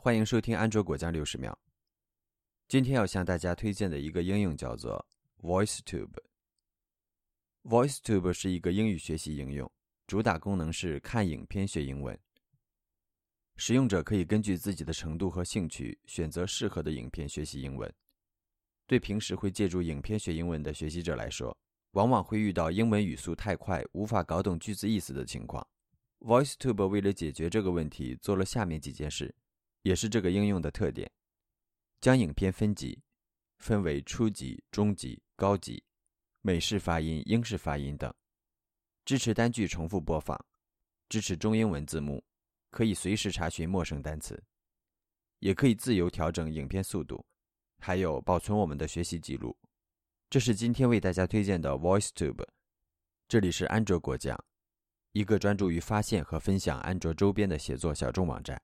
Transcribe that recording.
欢迎收听安卓果酱六十秒。今天要向大家推荐的一个应用叫做 VoiceTube。VoiceTube 是一个英语学习应用，主打功能是看影片学英文。使用者可以根据自己的程度和兴趣选择适合的影片学习英文。对平时会借助影片学英文的学习者来说，往往会遇到英文语速太快，无法搞懂句子意思的情况。VoiceTube 为了解决这个问题，做了下面几件事。也是这个应用的特点：将影片分级，分为初级、中级、高级，美式发音、英式发音等，支持单句重复播放，支持中英文字幕，可以随时查询陌生单词，也可以自由调整影片速度，还有保存我们的学习记录。这是今天为大家推荐的 VoiceTube。这里是安卓果酱，一个专注于发现和分享安卓周边的写作小众网站。